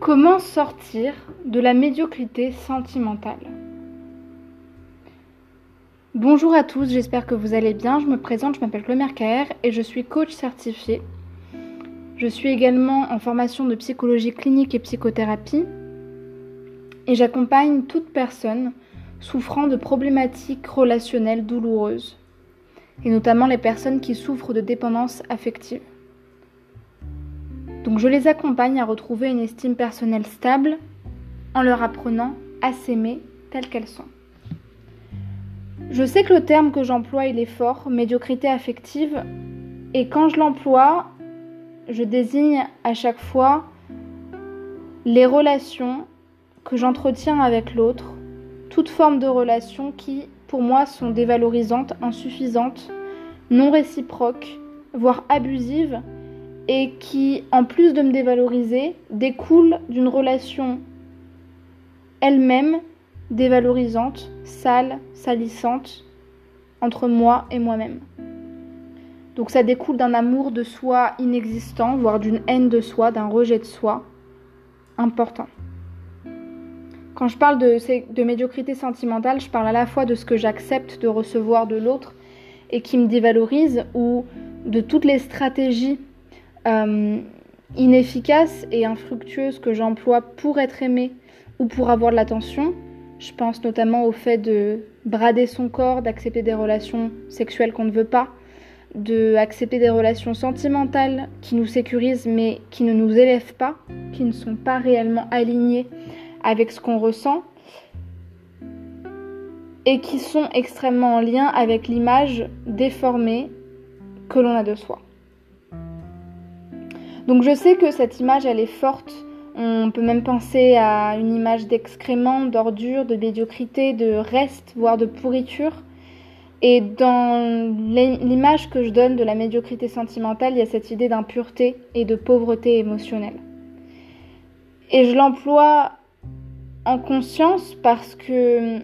Comment sortir de la médiocrité sentimentale? Bonjour à tous, j'espère que vous allez bien. Je me présente, je m'appelle Chloé Mercaer et je suis coach certifié. Je suis également en formation de psychologie clinique et psychothérapie et j'accompagne toute personne souffrant de problématiques relationnelles douloureuses et notamment les personnes qui souffrent de dépendance affective. Je les accompagne à retrouver une estime personnelle stable en leur apprenant à s'aimer telles qu'elles sont. Je sais que le terme que j'emploie il est fort, médiocrité affective, et quand je l'emploie, je désigne à chaque fois les relations que j'entretiens avec l'autre, toute forme de relations qui, pour moi, sont dévalorisantes, insuffisantes, non réciproques, voire abusives, et qui, en plus de me dévaloriser, découle d'une relation elle-même dévalorisante, sale, salissante entre moi et moi-même. Donc ça découle d'un amour de soi inexistant, voire d'une haine de soi, d'un rejet de soi important. Quand je parle de, de, médiocrité sentimentale, je parle à la fois de ce que j'accepte de recevoir de l'autre et qui me dévalorise, ou de toutes les stratégies euh, inefficace et infructueuse que j'emploie pour être aimée ou pour avoir de l'attention. Je pense notamment au fait de brader son corps, d'accepter des relations sexuelles qu'on ne veut pas, d'accepter des relations sentimentales qui nous sécurisent mais qui ne nous élèvent pas, qui ne sont pas réellement alignées avec ce qu'on ressent et qui sont extrêmement en lien avec l'image déformée que l'on a de soi. Donc je sais que cette image, elle est forte. On peut même penser à une image d'excrément, d'ordure, de médiocrité, de reste, voire de pourriture. Et dans l'image que je donne de la médiocrité sentimentale, il y a cette idée d'impureté et de pauvreté émotionnelle. Et je l'emploie en conscience parce que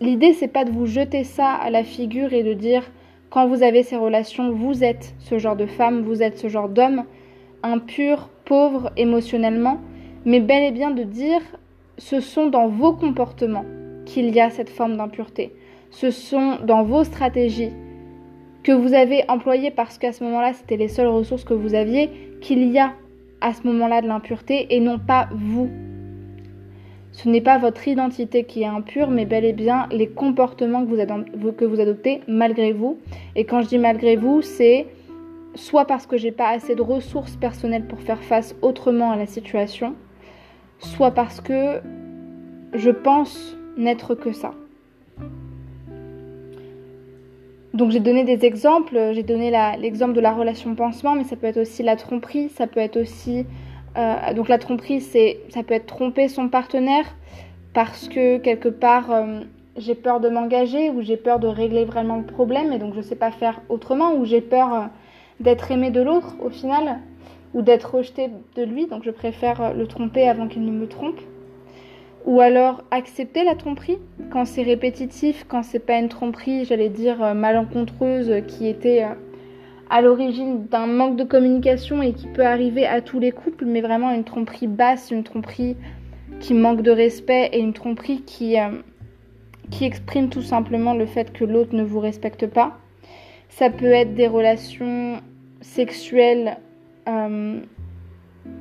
l'idée c'est pas de vous jeter ça à la figure et de dire quand vous avez ces relations, vous êtes ce genre de femme, vous êtes ce genre d'homme impur, pauvre émotionnellement, mais bel et bien de dire ce sont dans vos comportements qu'il y a cette forme d'impureté. Ce sont dans vos stratégies que vous avez employées parce qu'à ce moment-là, c'était les seules ressources que vous aviez, qu'il y a à ce moment-là de l'impureté et non pas vous. Ce n'est pas votre identité qui est impure, mais bel et bien les comportements que vous, adoptez malgré vous. Et quand je dis malgré vous, c'est soit parce que j'ai pas assez de ressources personnelles pour faire face autrement à la situation, soit parce que je pense n'être que ça. Donc j'ai donné des exemples, j'ai donné l'exemple de la relation pansement, mais ça peut être aussi la tromperie, ça peut être aussi... Euh, donc la tromperie, c'est, ça peut être tromper son partenaire parce que quelque part euh, j'ai peur de m'engager ou j'ai peur de régler vraiment le problème et donc je ne sais pas faire autrement ou j'ai peur... Euh, d'être aimé de l'autre au final, ou d'être rejeté de lui, donc je préfère le tromper avant qu'il ne me trompe. Ou alors accepter la tromperie quand c'est répétitif, quand c'est pas une tromperie, j'allais dire euh, malencontreuse, qui était euh, à l'origine d'un manque de communication et qui peut arriver à tous les couples, mais vraiment une tromperie basse, une tromperie qui manque de respect et une tromperie qui, euh, qui exprime tout simplement le fait que l'autre ne vous respecte pas. Ça peut être des relations sexuelles, euh,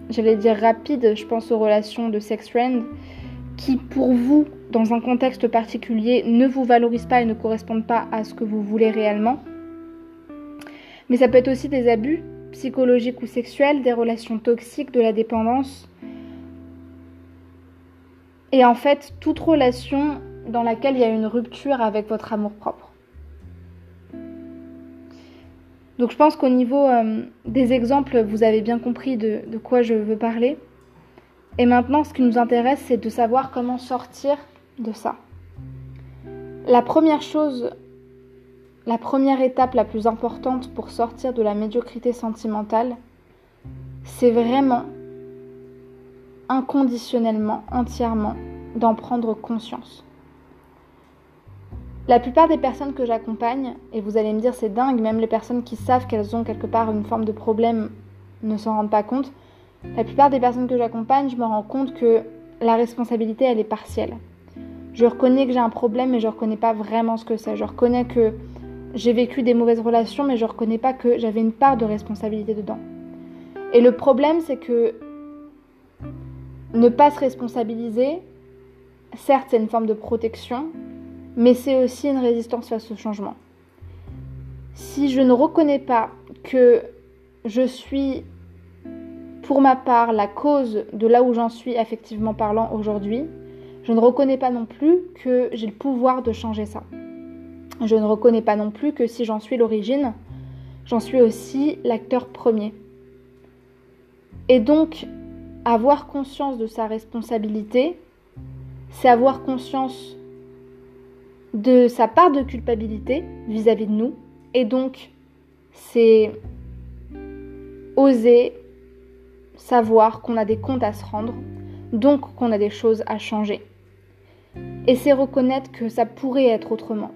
j'allais dire rapides, je pense aux relations de sex friend, qui pour vous, dans un contexte particulier, ne vous valorisent pas et ne correspondent pas à ce que vous voulez réellement. Mais ça peut être aussi des abus psychologiques ou sexuels, des relations toxiques, de la dépendance. Et en fait, toute relation dans laquelle il y a une rupture avec votre amour-propre. Donc je pense qu'au niveau euh, des exemples, vous avez bien compris de, quoi je veux parler. Et maintenant, ce qui nous intéresse, c'est de savoir comment sortir de ça. La première chose, la première étape la plus importante pour sortir de la médiocrité sentimentale, c'est vraiment inconditionnellement, entièrement, d'en prendre conscience. La plupart des personnes que j'accompagne, et vous allez me dire c'est dingue, même les personnes qui savent qu'elles ont quelque part une forme de problème ne s'en rendent pas compte, La plupart des personnes que j'accompagne, je me rends compte que la responsabilité, elle est partielle. Je reconnais que j'ai un problème, mais je ne reconnais pas vraiment ce que c'est. Je reconnais que j'ai vécu des mauvaises relations, mais je ne reconnais pas que j'avais une part de responsabilité dedans. Et le problème, c'est que ne pas se responsabiliser, certes, c'est une forme de protection, mais c'est aussi une résistance face au changement. Si je ne reconnais pas que je suis, pour ma part, la cause de là où j'en suis affectivement parlant aujourd'hui, je ne reconnais pas non plus que j'ai le pouvoir de changer ça. Je ne reconnais pas non plus que si j'en suis l'origine, j'en suis aussi l'acteur premier. Et donc, avoir conscience de sa responsabilité, c'est avoir conscience de sa part de culpabilité vis-à-vis de nous. Et donc, c'est oser savoir qu'on a des comptes à se rendre, donc qu'on a des choses à changer. Et c'est reconnaître que ça pourrait être autrement.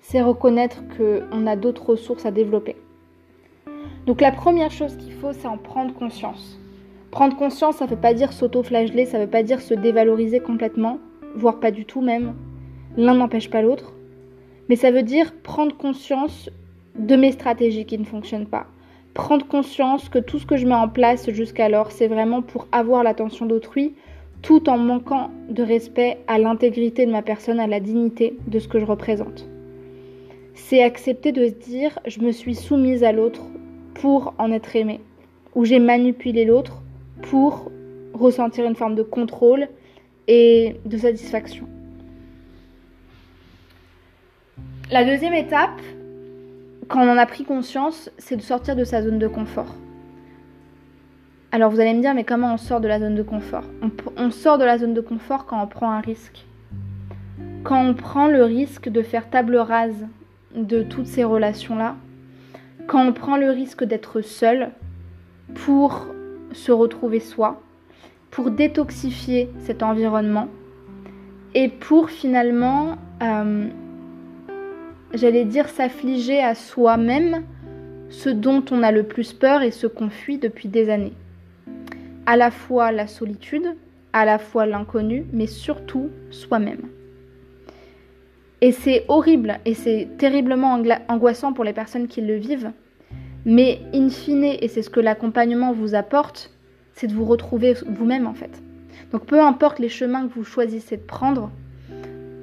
C'est reconnaître qu'on a d'autres ressources à développer. Donc la première chose qu'il faut, c'est en prendre conscience. Prendre conscience, ça ne veut pas dire s'auto-flageller, ça ne veut pas dire se dévaloriser complètement, voire pas du tout même. L'un n'empêche pas l'autre. Mais ça veut dire prendre conscience de mes stratégies qui ne fonctionnent pas. Prendre conscience que tout ce que je mets en place jusqu'alors, c'est vraiment pour avoir l'attention d'autrui, tout en manquant de respect à l'intégrité de ma personne, à la dignité de ce que je représente. C'est accepter de se dire je me suis soumise à l'autre pour en être aimée, ou j'ai manipulé l'autre pour ressentir une forme de contrôle et de satisfaction. La deuxième étape, quand on en a pris conscience, c'est de sortir de sa zone de confort. Alors vous allez me dire, mais comment on sort de la zone de confort? On, sort de la zone de confort quand on prend un risque. Quand on prend le risque de faire table rase de toutes ces relations-là, quand on prend le risque d'être seul pour se retrouver soi, pour détoxifier cet environnement et pour finalement, euh, j'allais dire, s'affliger à soi-même ce dont on a le plus peur et ce qu'on fuit depuis des années. À la fois la solitude, à la fois l'inconnu, mais surtout soi-même. Et c'est horrible et c'est terriblement angoissant pour les personnes qui le vivent mais in fine, et c'est ce que l'accompagnement vous apporte, c'est de vous retrouver vous-même en fait. Donc peu importe les chemins que vous choisissez de prendre,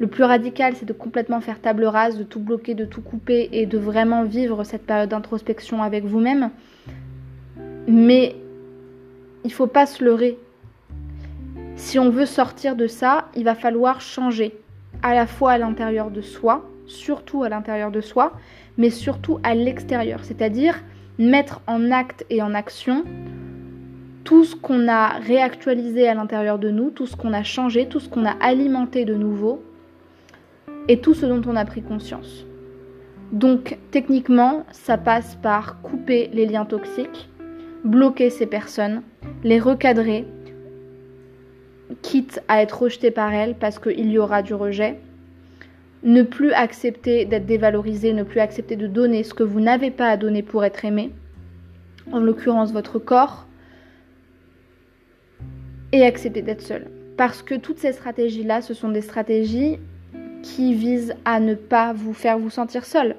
le plus radical c'est de complètement faire table rase, de tout bloquer, de tout couper et de vraiment vivre cette période d'introspection avec vous-même. Mais il ne faut pas se leurrer. Si on veut sortir de ça, il va falloir changer à la fois à l'intérieur de soi, surtout à l'intérieur de soi, mais surtout à l'extérieur, c'est-à-dire mettre en acte et en action tout ce qu'on a réactualisé à l'intérieur de nous, tout ce qu'on a changé, tout ce qu'on a alimenté de nouveau et tout ce dont on a pris conscience. Donc techniquement, ça passe par couper les liens toxiques, bloquer ces personnes, les recadrer, quitte à être rejeté par elles parce qu'il y aura du rejet, ne plus accepter d'être dévalorisé, ne plus accepter de donner ce que vous n'avez pas à donner pour être aimé, en l'occurrence votre corps, et accepter d'être seul. Parce que toutes ces stratégies-là, ce sont des stratégies qui visent à ne pas vous faire vous sentir seul.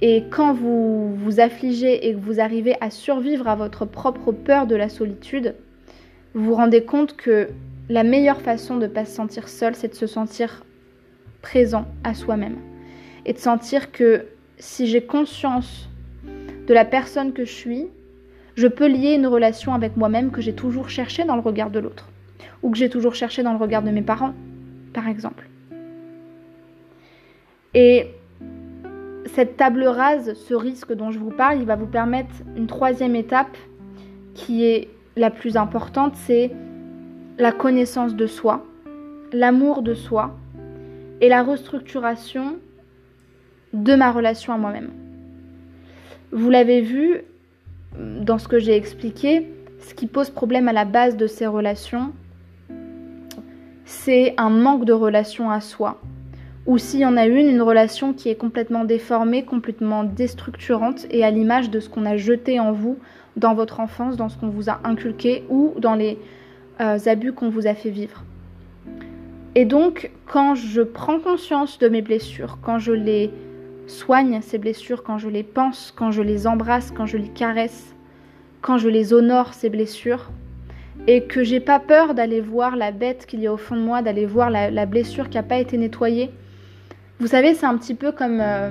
Et quand vous vous affligez et que vous arrivez à survivre à votre propre peur de la solitude, vous vous rendez compte que la meilleure façon de ne pas se sentir seul, c'est de se sentir présent à soi-même. Et de sentir que si j'ai conscience de la personne que je suis, je peux lier une relation avec moi-même que j'ai toujours cherché dans le regard de l'autre. Ou que j'ai toujours cherché dans le regard de mes parents, par exemple. Et cette table rase, ce risque dont je vous parle, il va vous permettre une troisième étape qui est la plus importante, c'est la connaissance de soi, l'amour de soi et la restructuration de ma relation à moi-même. Vous l'avez vu dans ce que j'ai expliqué, ce qui pose problème à la base de ces relations, c'est un manque de relation à soi, ou s'il y en a une, une relation qui est complètement déformée, complètement déstructurante et à l'image de ce qu'on a jeté en vous dans votre enfance, dans ce qu'on vous a inculqué ou dans les euh, abus qu'on vous a fait vivre. Et donc, quand je prends conscience de mes blessures, quand je les soigne, ces blessures, quand je les pense, quand je les embrasse, quand je les caresse, quand je les honore, ces blessures, et que j'ai pas peur d'aller voir la bête qu'il y a au fond de moi, d'aller voir la, blessure qui n'a pas été nettoyée. Vous savez, c'est un petit peu comme... Euh,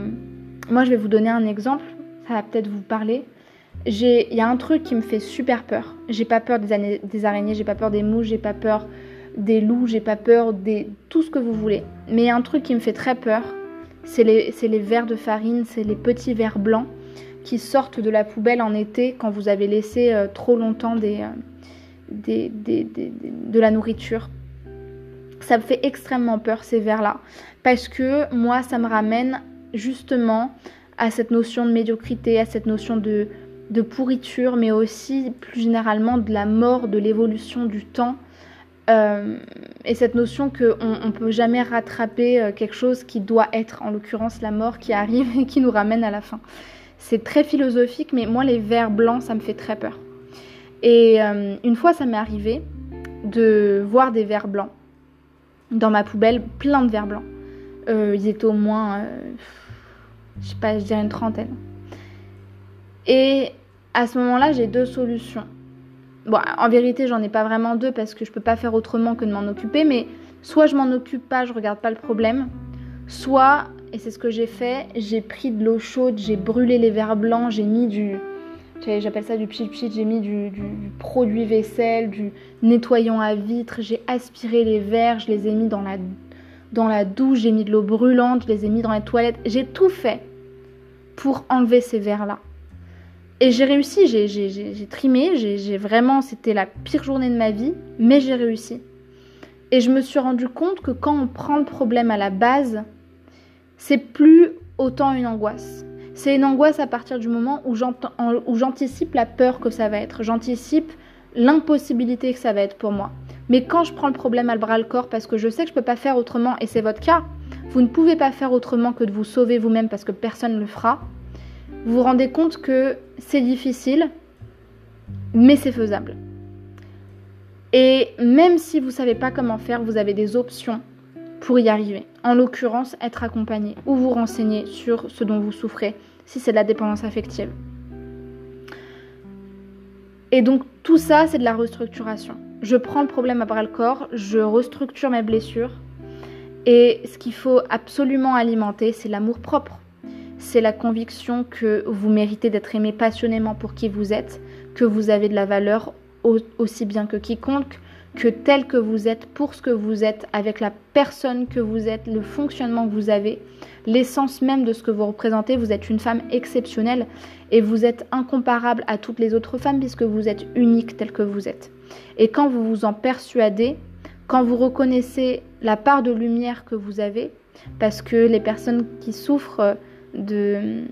moi, je vais vous donner un exemple, ça va peut-être vous parler. Il y a un truc qui me fait super peur. J'ai pas peur des, des araignées, j'ai pas peur des mouches, j'ai pas peur des loups, j'ai pas peur des tout ce que vous voulez. Mais il y a un truc qui me fait très peur, c'est les, les verres de farine, c'est les petits verres blancs qui sortent de la poubelle en été quand vous avez laissé euh, trop longtemps des, euh, de la nourriture. Ça me fait extrêmement peur ces verres-là parce que moi ça me ramène justement à cette notion de médiocrité, à cette notion de, de pourriture, mais aussi plus généralement de la mort, de l'évolution du temps. Euh, et cette notion qu'on ne peut jamais rattraper euh, quelque chose qui doit être, en l'occurrence la mort qui arrive et qui nous ramène à la fin. C'est très philosophique, mais moi les vers blancs, ça me fait très peur. Et euh, une fois, ça m'est arrivé de voir des vers blancs dans ma poubelle, plein de vers blancs. ils étaient au moins, je sais pas, je dirais une trentaine. Et à ce moment-là, j'ai deux solutions. Bon, en vérité, j'en ai pas vraiment deux parce que je peux pas faire autrement que de m'en occuper, mais soit je m'en occupe pas, je regarde pas le problème, soit, et c'est ce que j'ai fait, j'ai pris de l'eau chaude, j'ai brûlé les verres blancs, j'ai mis du, j'appelle ça du pchit j'ai mis du, produit vaisselle, du nettoyant à vitre, j'ai aspiré les verres, je les ai mis dans la, dans la douche, j'ai mis de l'eau brûlante, je les ai mis dans les toilettes, j'ai tout fait pour enlever ces verres-là. Et j'ai réussi, j'ai trimé, j'ai vraiment, c'était la pire journée de ma vie, mais j'ai réussi. Et je me suis rendu compte que quand on prend le problème à la base, c'est plus autant une angoisse. C'est une angoisse à partir du moment où j'anticipe la peur que ça va être, j'anticipe l'impossibilité que ça va être pour moi. Mais quand je prends le problème à le bras le corps parce que je sais que je ne peux pas faire autrement, et c'est votre cas, vous ne pouvez pas faire autrement que de vous sauver vous-même parce que personne ne le fera, vous vous rendez compte que c'est difficile, mais c'est faisable. Et même si vous ne savez pas comment faire, vous avez des options pour y arriver. En l'occurrence, être accompagné ou vous renseigner sur ce dont vous souffrez, si c'est de la dépendance affective. Et donc tout ça, c'est de la restructuration. Je prends le problème à bras le corps, je restructure mes blessures. Et ce qu'il faut absolument alimenter, c'est l'amour propre c'est la conviction que vous méritez d'être aimé passionnément pour qui vous êtes, que vous avez de la valeur aussi bien que quiconque, que tel que vous êtes, pour ce que vous êtes, avec la personne que vous êtes, le fonctionnement que vous avez, l'essence même de ce que vous représentez. Vous êtes une femme exceptionnelle et vous êtes incomparable à toutes les autres femmes puisque vous êtes unique tel que vous êtes. Et quand vous vous en persuadez, quand vous reconnaissez la part de lumière que vous avez, parce que les personnes qui souffrent de,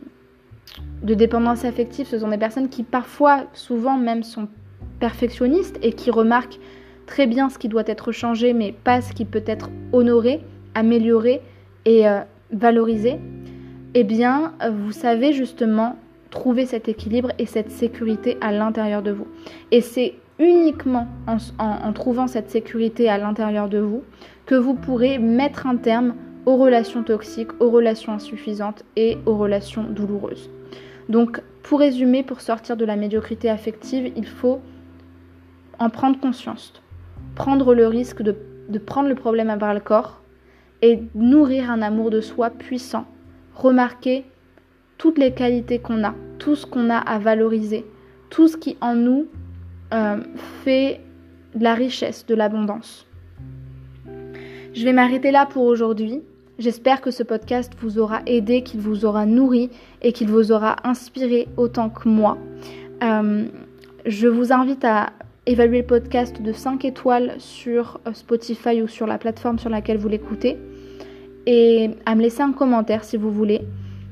de dépendance affective, ce sont des personnes qui parfois, souvent même, sont perfectionnistes et qui remarquent très bien ce qui doit être changé, mais pas ce qui peut être honoré, amélioré et euh, valorisé, eh bien, vous savez justement trouver cet équilibre et cette sécurité à l'intérieur de vous. Et c'est uniquement en trouvant cette sécurité à l'intérieur de vous que vous pourrez mettre un terme aux relations toxiques, aux relations insuffisantes et aux relations douloureuses. Donc, pour résumer, pour sortir de la médiocrité affective, il faut en prendre conscience, prendre le risque de, prendre le problème à bras le corps et nourrir un amour de soi puissant, remarquer toutes les qualités qu'on a, tout ce qu'on a à valoriser, tout ce qui en nous euh, fait de la richesse, de l'abondance. Je vais m'arrêter là pour aujourd'hui. J'espère que ce podcast vous aura aidé, qu'il vous aura nourri et qu'il vous aura inspiré autant que moi. Euh, je vous invite à évaluer le podcast de 5 étoiles sur euh, Spotify ou sur la plateforme sur laquelle vous l'écoutez et à me laisser un commentaire si vous voulez.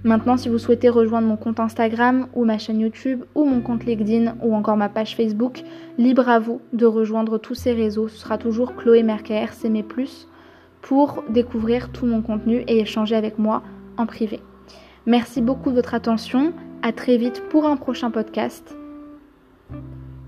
Maintenant, si vous souhaitez rejoindre mon compte Instagram ou ma chaîne YouTube ou mon compte LinkedIn ou encore ma page Facebook, libre à vous de rejoindre tous ces réseaux. Ce sera toujours Chloé Mercaer, c'est mes plus pour découvrir tout mon contenu et échanger avec moi en privé. Merci beaucoup de votre attention. À très vite pour un prochain podcast.